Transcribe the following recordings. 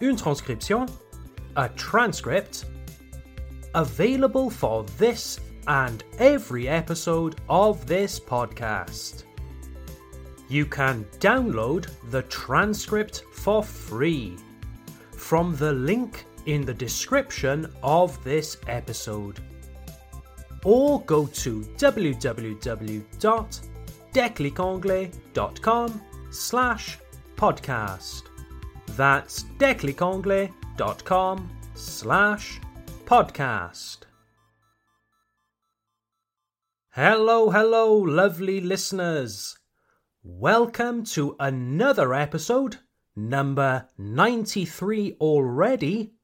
une transcription, a transcript, available for this and every episode of this podcast. You can download the transcript for free from the link in the description of this episode. Or go to www.declicanglais.com slash podcast. That's declicanglais.com slash podcast. Hello, hello, lovely listeners. Welcome to another episode, number 93 already,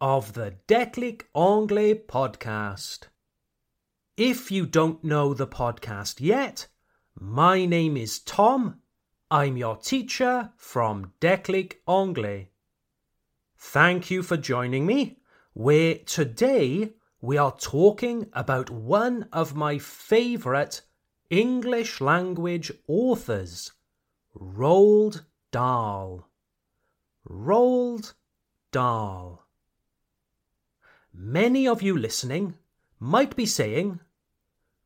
of the Déclic Anglais podcast. If you don't know the podcast yet, my name is Tom I'm your teacher from Déclic Anglais. Thank you for joining me, where today we are talking about one of my favourite English language authors, Roald Dahl. Roald Dahl. Many of you listening might be saying,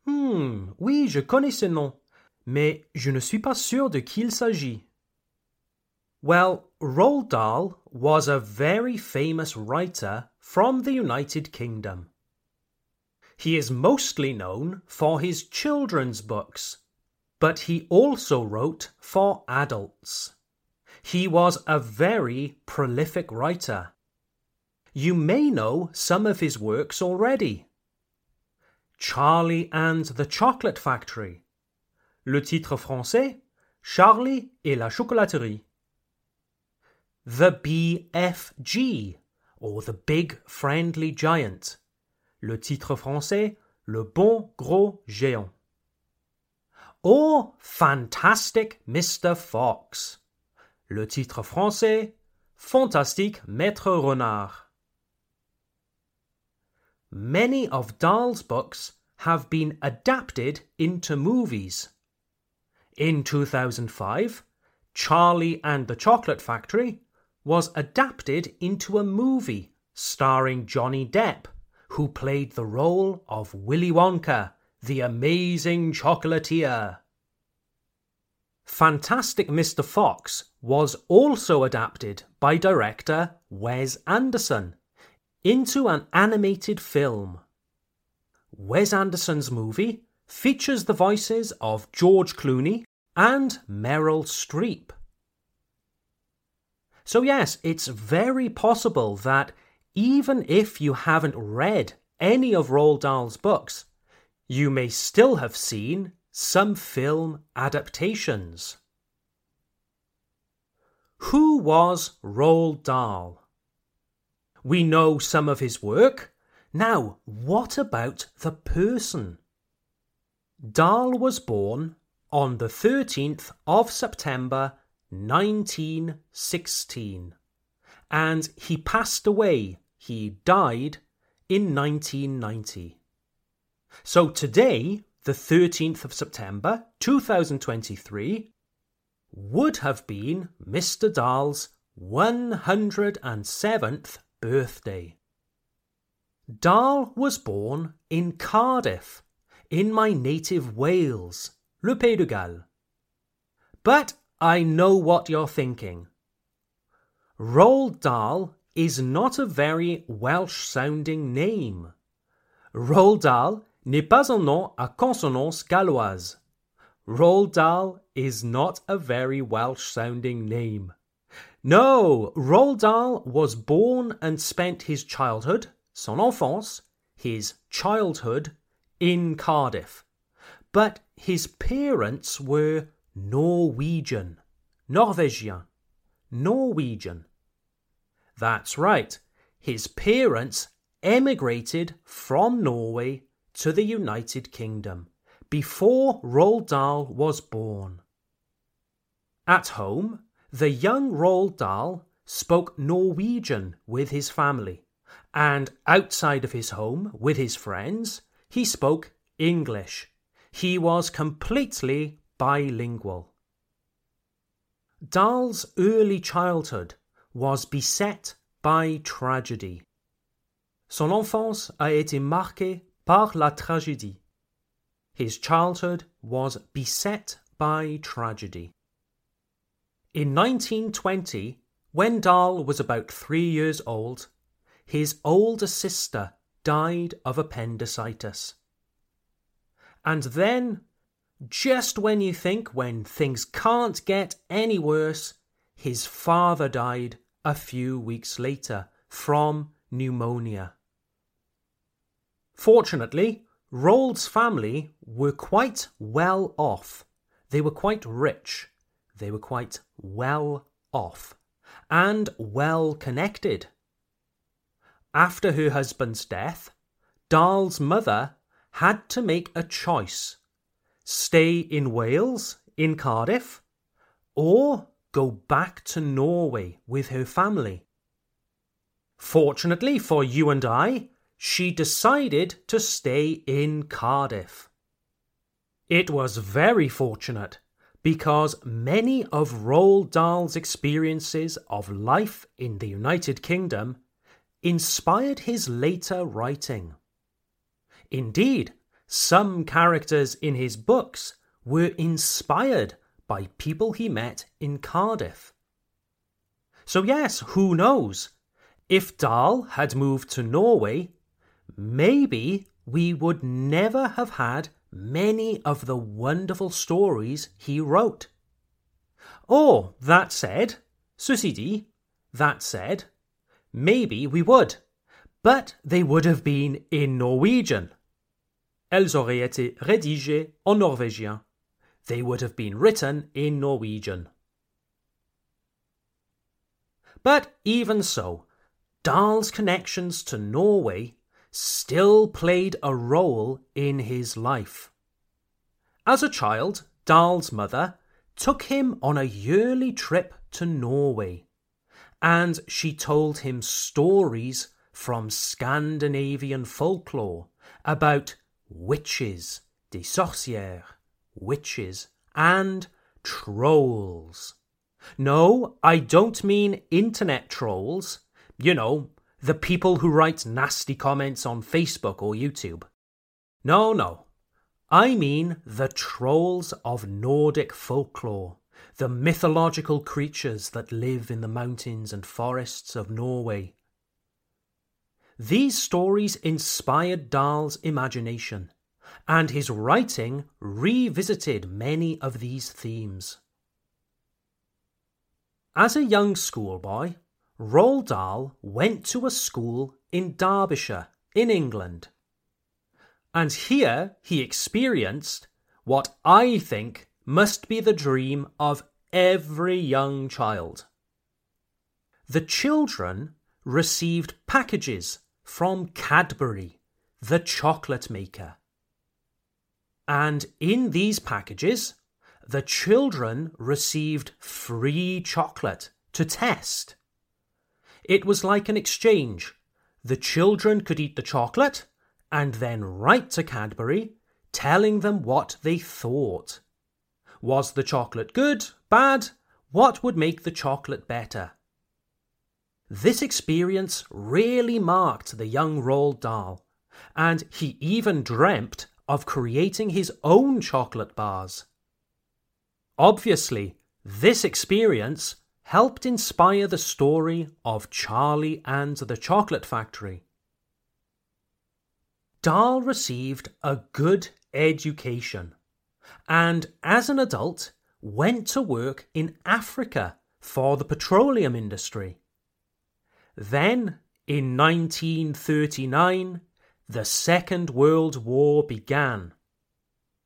Hmm, oui, je connais ce nom mais je ne suis pas sûr de qui il s'agit. Well, Roald Dahl was a very famous writer from the United Kingdom. He is mostly known for his children's books, but he also wrote for adults. He was a very prolific writer. You may know some of his works already. Charlie and the Chocolate Factory, Le titre français Charlie et la chocolaterie. The BFG, or The Big Friendly Giant. Le titre français Le Bon Gros Géant. Or Fantastic Mr. Fox. Le titre français Fantastique Maître Renard. Many of Dahl's books have been adapted into movies. In 2005, Charlie and the Chocolate Factory was adapted into a movie starring Johnny Depp, who played the role of Willy Wonka, the amazing chocolatier. Fantastic Mr. Fox was also adapted by director Wes Anderson into an animated film. Wes Anderson's movie features the voices of George Clooney and Meryl Streep. So, yes, it's very possible that even if you haven't read any of Roald Dahl's books, you may still have seen some film adaptations. Who was Roald Dahl? We know some of his work. Now, what about the person? Dahl was born on the 13th of September 1916. And he passed away, he died in 1990. So today, the 13th of September 2023, would have been Mr. Dahl's 107th birthday. Dahl was born in Cardiff, in my native Wales, Le Pays de Galles. But I know what you're thinking. Roald Dahl is not a very Welsh sounding name. Roald Dahl n'est pas un nom à consonance galloise. Roald Dahl is not a very Welsh sounding name. No, Roald Dahl was born and spent his childhood, son enfance, his childhood, in Cardiff but his parents were Norwegian, Norwegian, Norwegian. That's right. His parents emigrated from Norway to the United Kingdom before Roald Dahl was born. At home, the young Roald Dahl spoke Norwegian with his family, and outside of his home with his friends, he spoke English. He was completely bilingual. Dahl's early childhood was beset by tragedy. Son enfance a été marquée par la tragédie. His childhood was beset by tragedy. In 1920, when Dahl was about three years old, his older sister died of appendicitis. And then just when you think when things can't get any worse, his father died a few weeks later from pneumonia. Fortunately, Roald's family were quite well off. They were quite rich. They were quite well off and well connected. After her husband's death, Dahl's mother had to make a choice stay in Wales, in Cardiff, or go back to Norway with her family. Fortunately for you and I, she decided to stay in Cardiff. It was very fortunate because many of Roald Dahl's experiences of life in the United Kingdom inspired his later writing. Indeed, some characters in his books were inspired by people he met in Cardiff. So, yes, who knows? If Dahl had moved to Norway, maybe we would never have had many of the wonderful stories he wrote. Or, that said, dit, that said, maybe we would, but they would have been in Norwegian elles auraient été rédigées en norvégien. They would have been written in Norwegian. But even so, Dahl's connections to Norway still played a role in his life. As a child, Dahl's mother took him on a yearly trip to Norway, and she told him stories from Scandinavian folklore about witches, des sorcières, witches, and trolls. No, I don't mean internet trolls. You know, the people who write nasty comments on Facebook or YouTube. No, no. I mean the trolls of Nordic folklore, the mythological creatures that live in the mountains and forests of Norway. These stories inspired Dahl's imagination, and his writing revisited many of these themes. As a young schoolboy, Roald Dahl went to a school in Derbyshire, in England. And here he experienced what I think must be the dream of every young child. The children received packages from Cadbury, the chocolate maker. And in these packages, the children received free chocolate to test. It was like an exchange. The children could eat the chocolate and then write to Cadbury telling them what they thought. Was the chocolate good? Bad? What would make the chocolate better? This experience really marked the young Roald Dahl, and he even dreamt of creating his own chocolate bars. Obviously, this experience helped inspire the story of Charlie and the Chocolate Factory. Dahl received a good education and, as an adult, went to work in Africa for the petroleum industry. Then, in 1939, the Second World War began,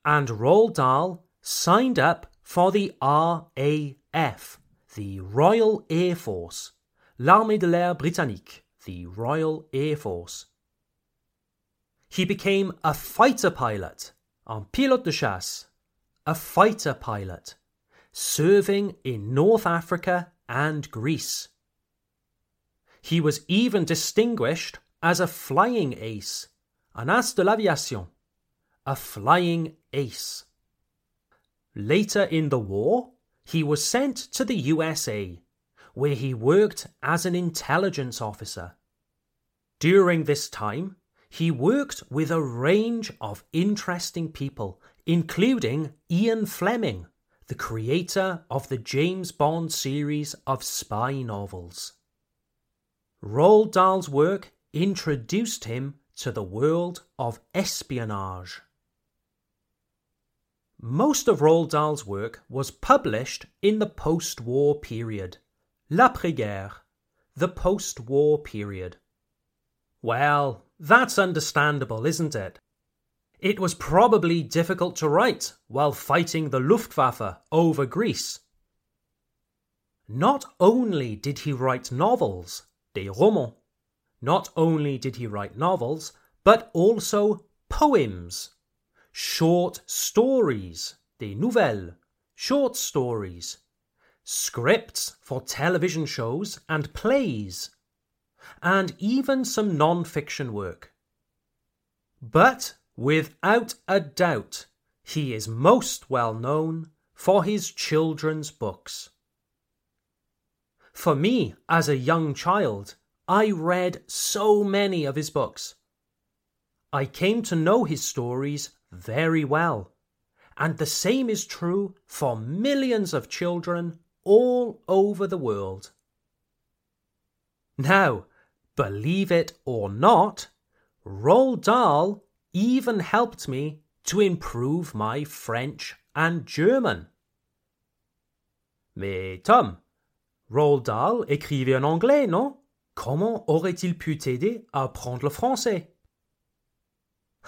and Roald Dahl signed up for the RAF, the Royal Air Force, l'Armée de l'air britannique, the Royal Air Force. He became a fighter pilot, un pilote de chasse, a fighter pilot, serving in North Africa and Greece. He was even distinguished as a flying ace, an as de l'aviation, a flying ace. Later in the war, he was sent to the USA, where he worked as an intelligence officer. During this time, he worked with a range of interesting people, including Ian Fleming, the creator of the James Bond series of spy novels. Roald Dahl's work introduced him to the world of espionage. Most of Roald Dahl's work was published in the post war period, l'après-guerre, the post war period. Well, that's understandable, isn't it? It was probably difficult to write while fighting the Luftwaffe over Greece. Not only did he write novels, des romans, not only did he write novels, but also poems, short stories, des nouvelles, short stories, scripts for television shows and plays, and even some non fiction work. But without a doubt, he is most well known for his children's books. For me, as a young child, I read so many of his books. I came to know his stories very well, and the same is true for millions of children all over the world. Now, believe it or not, Roald Dahl even helped me to improve my French and German. Mais Tom, Roald Dahl écrivait en anglais, non? Comment aurait-il pu t'aider à apprendre le français?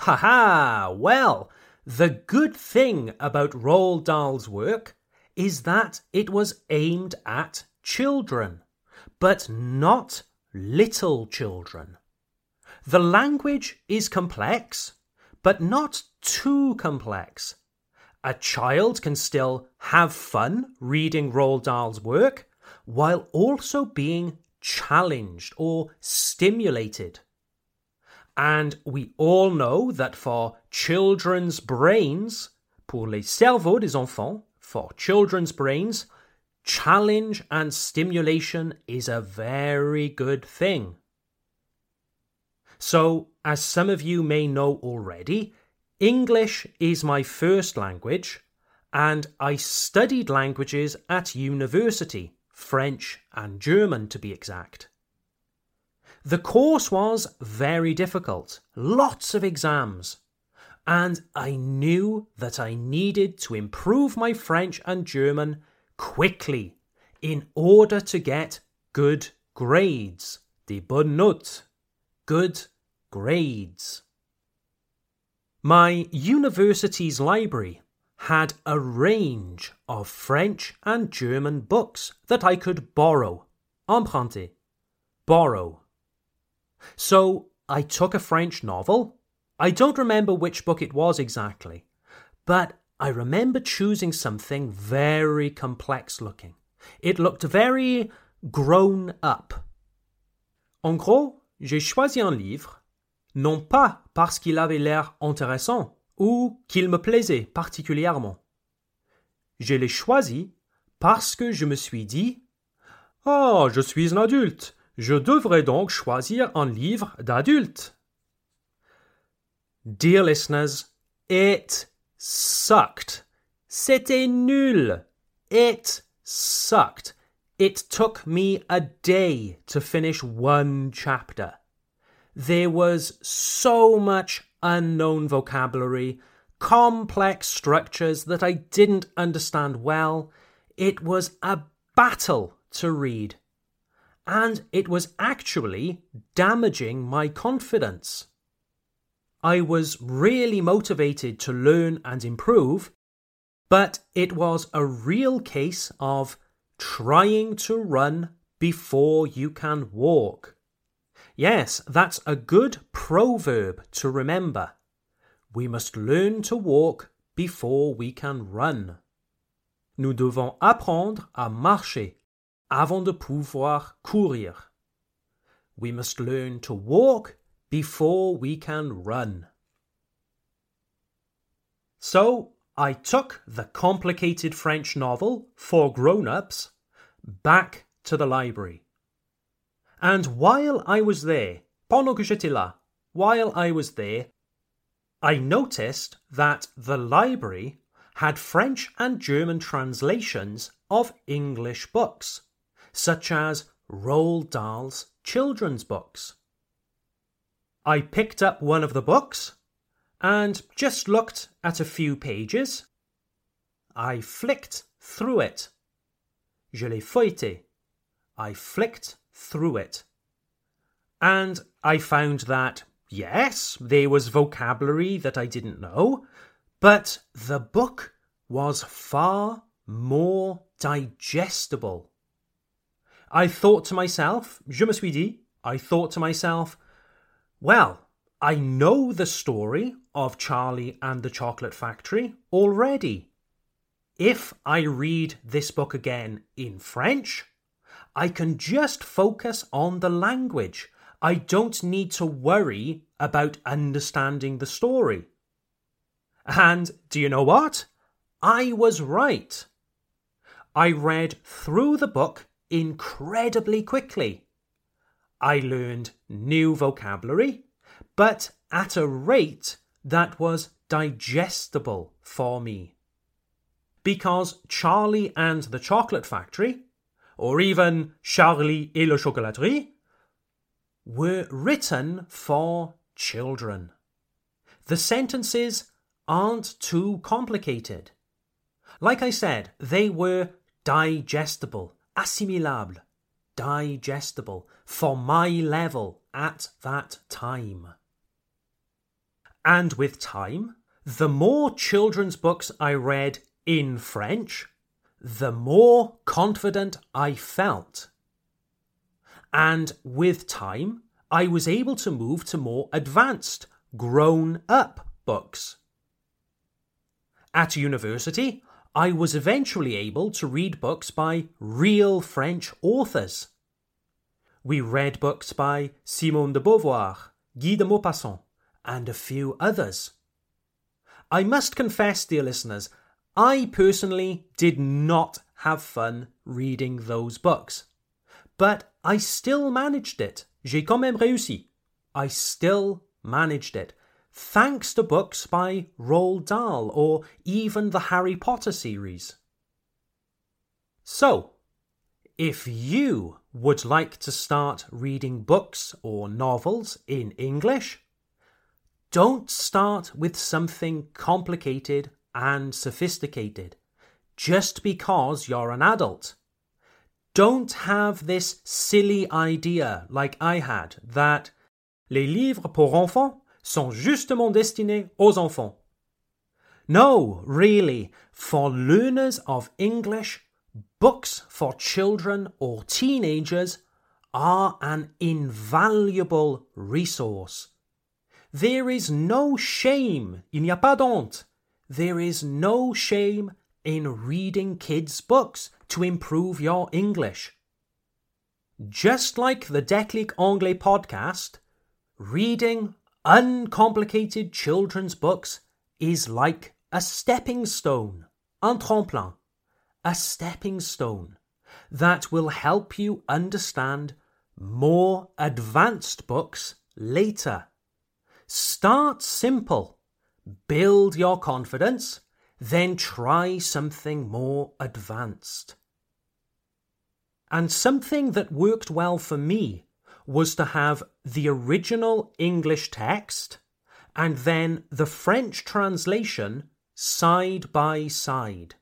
Ha ha! Well, the good thing about Roald Dahl's work is that it was aimed at children, but not little children. The language is complex, but not too complex. A child can still have fun reading Roald Dahl's work while also being challenged or stimulated. And we all know that for children's brains, pour les cerveaux des enfants, for children's brains, challenge and stimulation is a very good thing. So, as some of you may know already, English is my first language, and I studied languages at university, French and German to be exact. The course was very difficult, lots of exams, and I knew that I needed to improve my French and German quickly in order to get good grades, des bonnes notes, good grades. My university's library had a range of French and German books that I could borrow, emprunter, borrow so I took a French novel. I don't remember which book it was exactly, but I remember choosing something very complex looking. It looked very grown up. En gros, j'ai choisi un livre, non pas parce qu'il avait l'air intéressant ou qu'il me plaisait particulièrement. Je l'ai choisi parce que je me suis dit Oh, je suis un adulte, Je devrais donc choisir un livre d'adulte. Dear listeners, it sucked. C'était nul. It sucked. It took me a day to finish one chapter. There was so much unknown vocabulary, complex structures that I didn't understand well. It was a battle to read and it was actually damaging my confidence. I was really motivated to learn and improve, but it was a real case of trying to run before you can walk. Yes, that's a good proverb to remember. We must learn to walk before we can run. Nous devons apprendre à marcher avant de pouvoir courir. We must learn to walk before we can run. So, I took the complicated French novel for grown ups back to the library. And while I was there, là, while I was there, I noticed that the library had French and German translations of English books, such as Roald Dahl's children's books. I picked up one of the books and just looked at a few pages. I flicked through it. Je l'ai feuilleté. I flicked through it. And I found that, yes, there was vocabulary that I didn't know, but the book was far more digestible. I thought to myself, je me suis dit, I thought to myself, well, I know the story of Charlie and the Chocolate Factory already. If I read this book again in French, I can just focus on the language. I don't need to worry about understanding the story. And do you know what? I was right. I read through the book incredibly quickly. I learned new vocabulary, but at a rate that was digestible for me. Because Charlie and the Chocolate Factory, or even Charlie et la Chocolaterie, were written for children. The sentences aren't too complicated. Like I said, they were digestible, assimilable, digestible for my level at that time. And with time, the more children's books I read in French, the more confident I felt. And with time, I was able to move to more advanced, grown up books. At university, I was eventually able to read books by real French authors. We read books by Simone de Beauvoir, Guy de Maupassant, and a few others. I must confess, dear listeners, I personally did not have fun reading those books. But I still managed it. J'ai quand même réussi. I still managed it. Thanks to books by Roald Dahl or even the Harry Potter series. So, if you would like to start reading books or novels in English, don't start with something complicated and sophisticated just because you're an adult. Don't have this silly idea like I had that les livres pour enfants sont justement destinés aux enfants. No, really, for learners of English, books for children or teenagers are an invaluable resource. There is no shame, il n'y a pas d'honte. There is no shame in reading kids' books to improve your English. Just like the Déclic Anglais podcast, reading uncomplicated children's books is like a stepping stone, un tremplin, a stepping stone that will help you understand more advanced books later. Start simple, build your confidence, then try something more advanced. And something that worked well for me was to have the original English text and then the French translation side by side.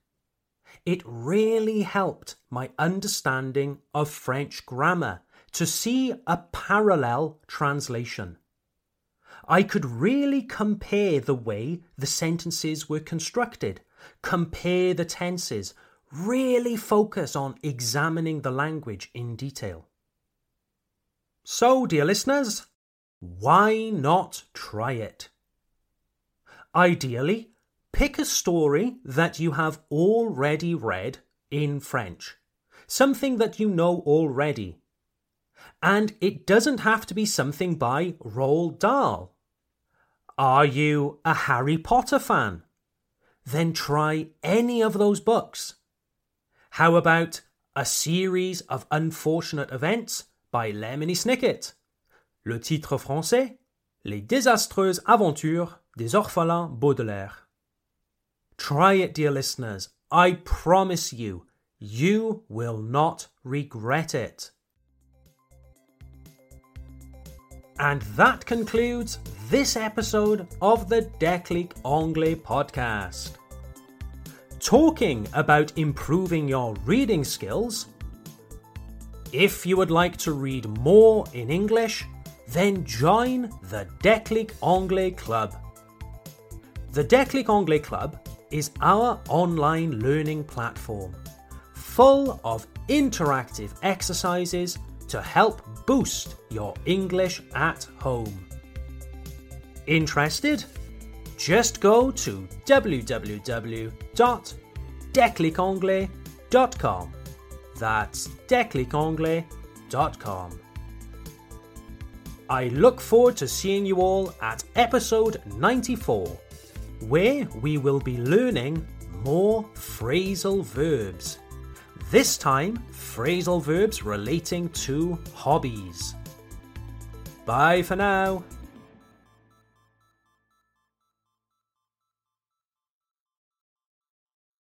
It really helped my understanding of French grammar to see a parallel translation. I could really compare the way the sentences were constructed, compare the tenses, really focus on examining the language in detail. So, dear listeners, why not try it? Ideally, pick a story that you have already read in French, something that you know already. And it doesn't have to be something by Roald Dahl. Are you a Harry Potter fan? Then try any of those books. How about a series of unfortunate events by Lemony Snicket? Le titre français Les désastreuses aventures des orphelins Baudelaire. Try it, dear listeners. I promise you, you will not regret it. And that concludes this episode of the Déclic Anglais podcast. Talking about improving your reading skills. If you would like to read more in English, then join the Déclic Anglais Club. The Déclic Anglais Club is our online learning platform, full of interactive exercises to help boost your English at home. Interested? Just go to www.declicanglais.com. That's declicanglais.com. I look forward to seeing you all at episode 94 where we will be learning more phrasal verbs. This time, phrasal verbs relating to hobbies. Bye for now.